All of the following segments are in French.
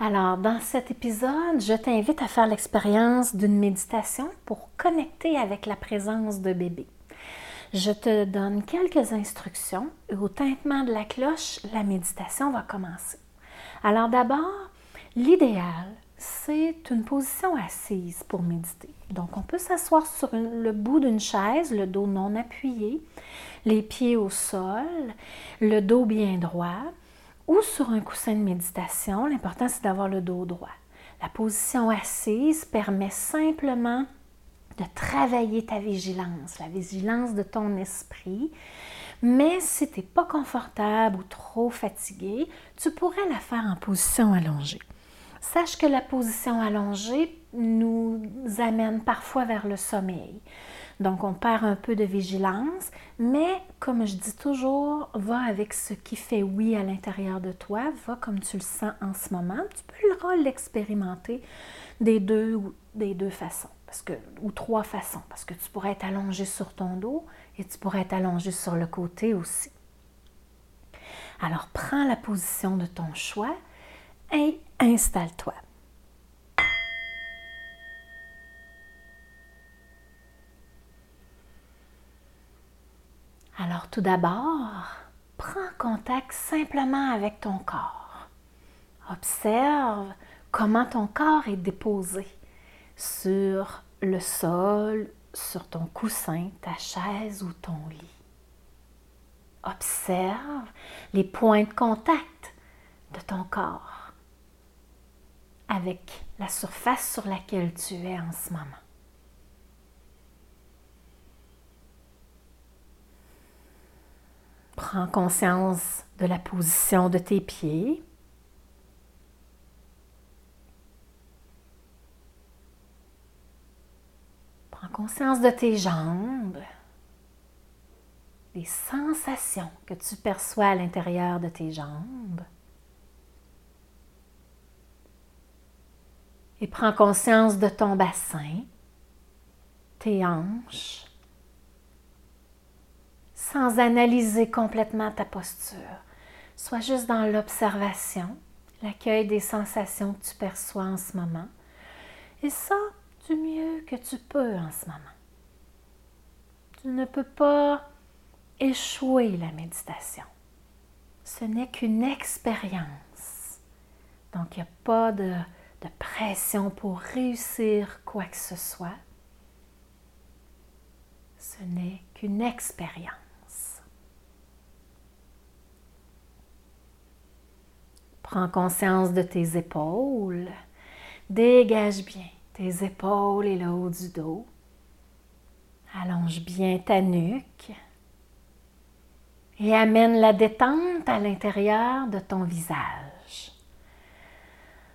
Alors, dans cet épisode, je t'invite à faire l'expérience d'une méditation pour connecter avec la présence de bébé. Je te donne quelques instructions et au tintement de la cloche, la méditation va commencer. Alors d'abord, l'idéal, c'est une position assise pour méditer. Donc on peut s'asseoir sur le bout d'une chaise, le dos non appuyé, les pieds au sol, le dos bien droit, ou sur un coussin de méditation. L'important, c'est d'avoir le dos droit. La position assise permet simplement de travailler ta vigilance, la vigilance de ton esprit. Mais si tu n'es pas confortable ou trop fatigué, tu pourrais la faire en position allongée. Sache que la position allongée nous amène parfois vers le sommeil. Donc, on perd un peu de vigilance, mais comme je dis toujours, va avec ce qui fait oui à l'intérieur de toi, va comme tu le sens en ce moment. Tu peux l'expérimenter des deux, des deux façons parce que, ou trois façons, parce que tu pourrais être allongé sur ton dos et tu pourrais être allongé sur le côté aussi. Alors, prends la position de ton choix et installe-toi. Alors tout d'abord, prends contact simplement avec ton corps. Observe comment ton corps est déposé sur le sol, sur ton coussin, ta chaise ou ton lit. Observe les points de contact de ton corps avec la surface sur laquelle tu es en ce moment. Prends conscience de la position de tes pieds. Prends conscience de tes jambes, des sensations que tu perçois à l'intérieur de tes jambes. Et prends conscience de ton bassin, tes hanches, sans analyser complètement ta posture. Sois juste dans l'observation, l'accueil des sensations que tu perçois en ce moment. Et ça, du mieux que tu peux en ce moment. Tu ne peux pas échouer la méditation. Ce n'est qu'une expérience. Donc, il n'y a pas de, de pression pour réussir quoi que ce soit. Ce n'est qu'une expérience. Prends conscience de tes épaules. Dégage bien tes épaules et le haut du dos. Allonge bien ta nuque et amène la détente à l'intérieur de ton visage.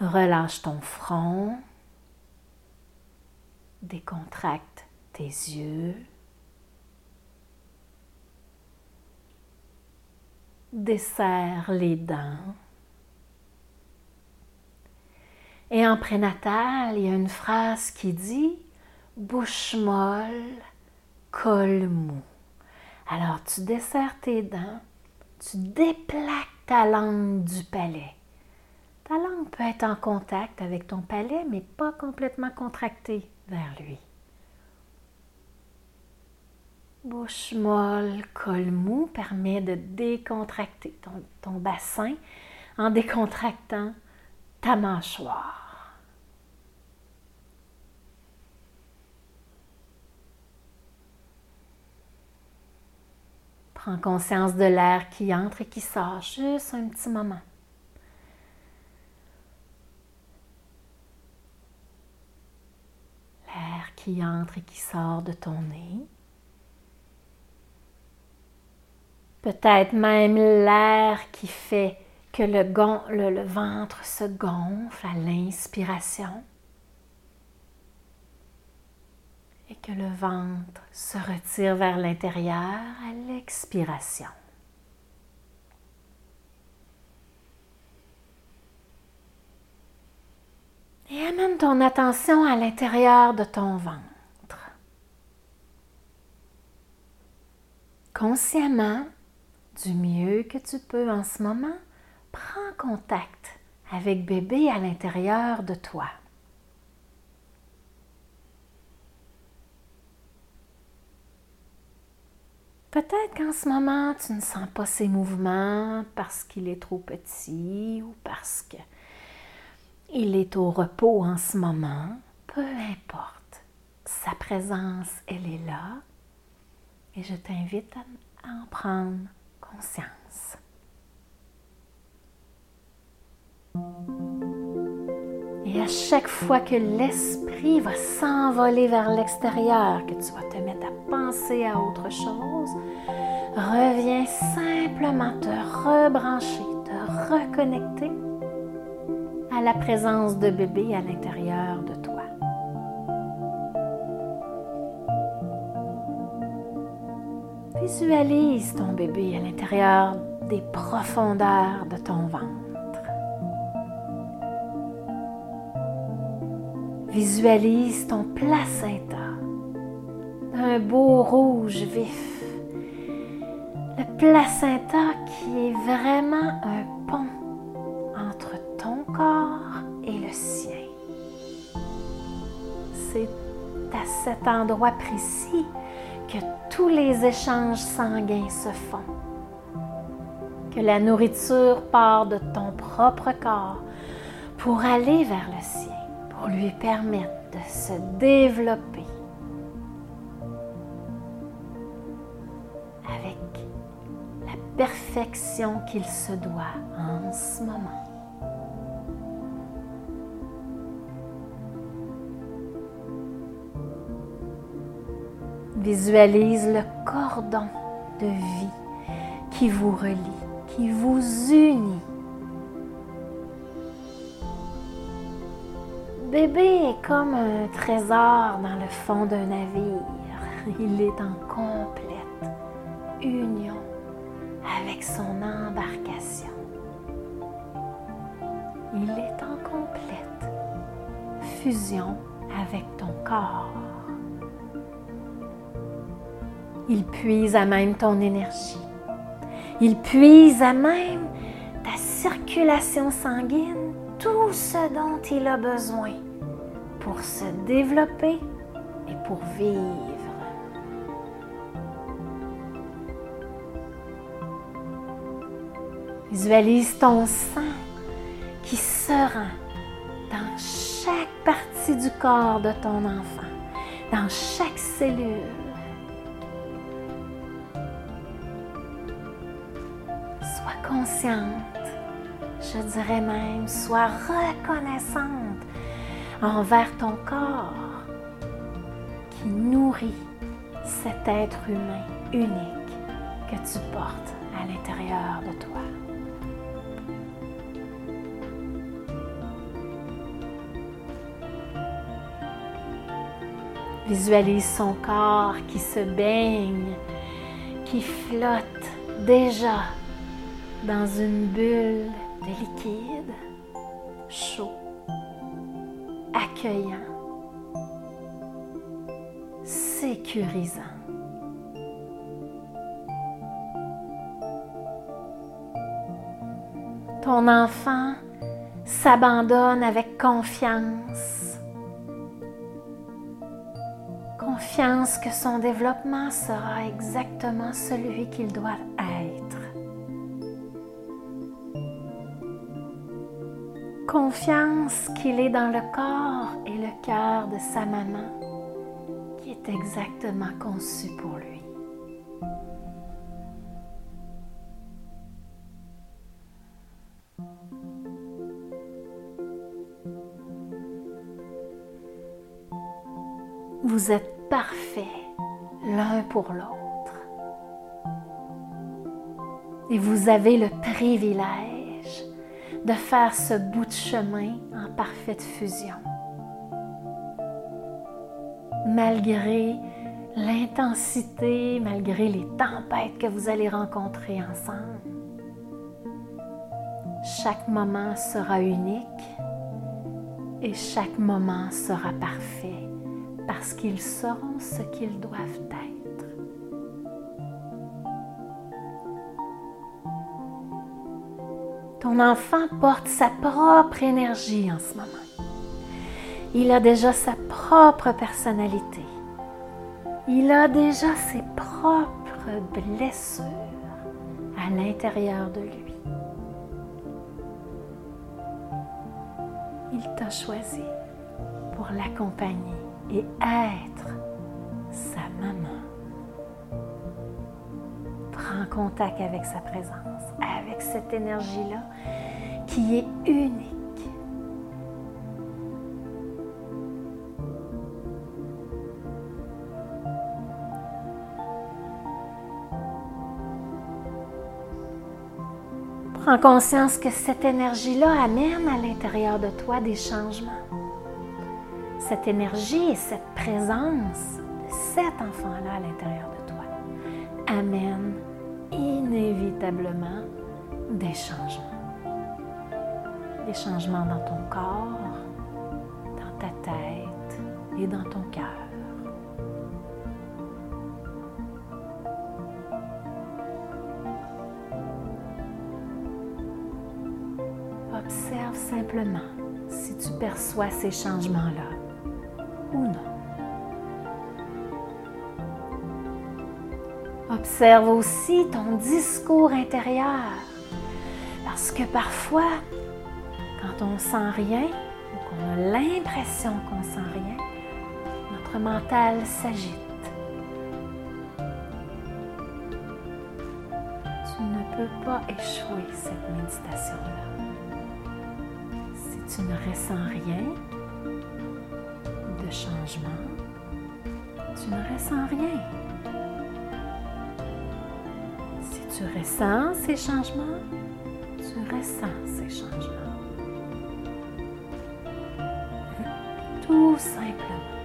Relâche ton front, décontracte tes yeux, desserre les dents. Et en prénatal, il y a une phrase qui dit bouche molle, col mou. Alors tu desserres tes dents, tu déplaques ta langue du palais. Ta langue peut être en contact avec ton palais, mais pas complètement contractée vers lui. Bouche molle, col mou permet de décontracter ton, ton bassin en décontractant ta mâchoire. Prends conscience de l'air qui entre et qui sort juste un petit moment. L'air qui entre et qui sort de ton nez. Peut-être même l'air qui fait que le, ventre se gonfle à l'inspiration. Et que le ventre se retire vers l'intérieur à l'expiration. Et amène ton attention à l'intérieur de ton ventre. Consciemment, du mieux que tu peux en ce moment, prends contact avec bébé à l'intérieur de toi. Peut-être qu'en ce moment, tu ne sens pas ses mouvements parce qu'il est trop petit ou parce qu'il est au repos en ce moment. Peu importe. Sa présence, elle est là. Et je t'invite à en prendre conscience. Et à chaque fois que l'esprit va s'envoler vers l'extérieur, que tu vas te mettre à penser à autre chose, reviens simplement te rebrancher, te reconnecter à la présence de bébé à l'intérieur de toi. Visualise ton bébé à l'intérieur des profondeurs de ton ventre. Visualise ton placenta d'un beau rouge vif. Le placenta qui est vraiment un pont entre ton corps et le sien. C'est à cet endroit précis que tous les échanges sanguins se font. Que la nourriture part de ton propre corps pour aller vers le sien pour lui permettre de se développer avec la perfection qu'il se doit en ce moment. Visualise le cordon de vie qui vous relie, qui vous unit Bébé est comme un trésor dans le fond d'un navire. Il est en complète union avec son embarcation. Il est en complète fusion avec ton corps. Il puise à même ton énergie. Il puise à même ta circulation sanguine tout ce dont il a besoin pour se développer et pour vivre. Visualise ton sang qui se rend dans chaque partie du corps de ton enfant, dans chaque cellule. Sois consciente je dirais même, sois reconnaissante envers ton corps qui nourrit cet être humain unique que tu portes à l'intérieur de toi. Visualise son corps qui se baigne, qui flotte déjà dans une bulle de liquide, chaud, accueillant, sécurisant. Ton enfant s'abandonne avec confiance. Confiance que son développement sera exactement celui qu'il doit être. Confiance qu'il est dans le corps et le cœur de sa maman qui est exactement conçu pour lui. Vous êtes parfaits l'un pour l'autre. Et vous avez le privilège de faire ce bout de chemin en parfaite fusion. Malgré l'intensité, malgré les tempêtes que vous allez rencontrer ensemble, chaque moment sera unique et chaque moment sera parfait parce qu'ils seront ce qu'ils doivent être. Ton enfant porte sa propre énergie en ce moment. Il a déjà sa propre personnalité. Il a déjà ses propres blessures à l'intérieur de lui. Il t'a choisi pour l'accompagner et être sa maman. Contact avec sa présence, avec cette énergie-là qui est unique. Prends conscience que cette énergie-là amène à l'intérieur de toi des changements. Cette énergie et cette présence de cet enfant-là à l'intérieur de toi amène des changements. Des changements dans ton corps, dans ta tête et dans ton cœur. Observe simplement si tu perçois ces changements-là Observe aussi ton discours intérieur. Parce que parfois, quand on sent rien ou qu'on a l'impression qu'on sent rien, notre mental s'agite. Tu ne peux pas échouer cette méditation-là. Si tu ne ressens rien de changement, tu ne ressens rien. Tu ressens ces changements, tu ressens ces changements? Tout simplement.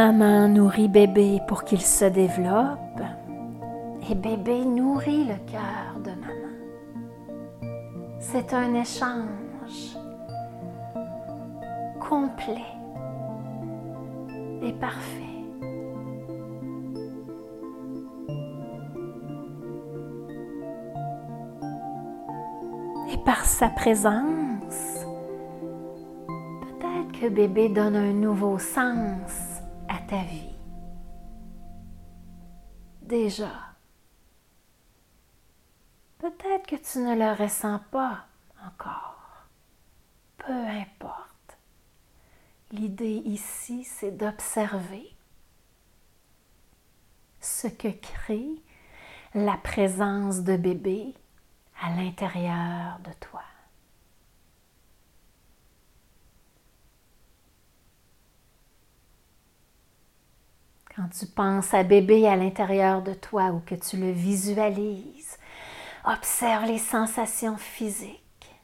Maman nourrit bébé pour qu'il se développe et bébé nourrit le cœur de maman. C'est un échange complet et parfait. Et par sa présence, peut-être que bébé donne un nouveau sens vie. Déjà, peut-être que tu ne le ressens pas encore. Peu importe. L'idée ici, c'est d'observer ce que crée la présence de bébé à l'intérieur de toi. Quand tu penses à bébé à l'intérieur de toi ou que tu le visualises, observe les sensations physiques.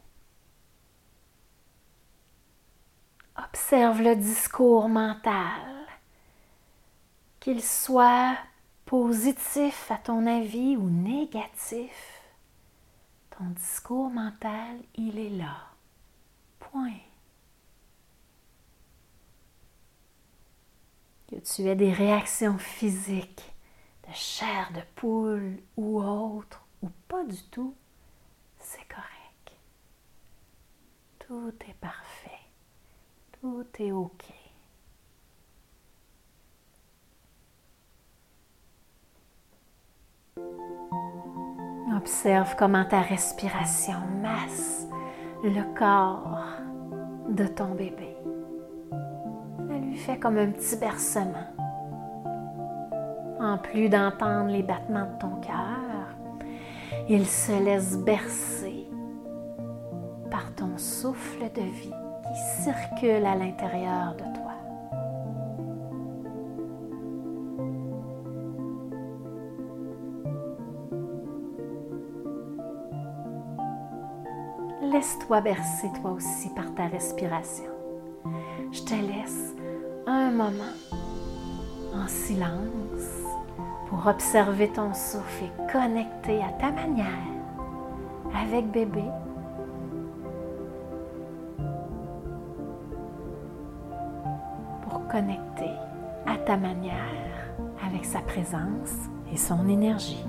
Observe le discours mental, qu'il soit positif à ton avis ou négatif. Ton discours mental, il est là. Point. Que tu aies des réactions physiques de chair de poule ou autre, ou pas du tout, c'est correct. Tout est parfait. Tout est OK. Observe comment ta respiration masse le corps de ton bébé comme un petit bercement. En plus d'entendre les battements de ton cœur, il se laisse bercer par ton souffle de vie qui circule à l'intérieur de toi. Laisse-toi bercer toi aussi par ta respiration. Je te laisse un moment en silence pour observer ton souffle et connecter à ta manière avec bébé. Pour connecter à ta manière avec sa présence et son énergie.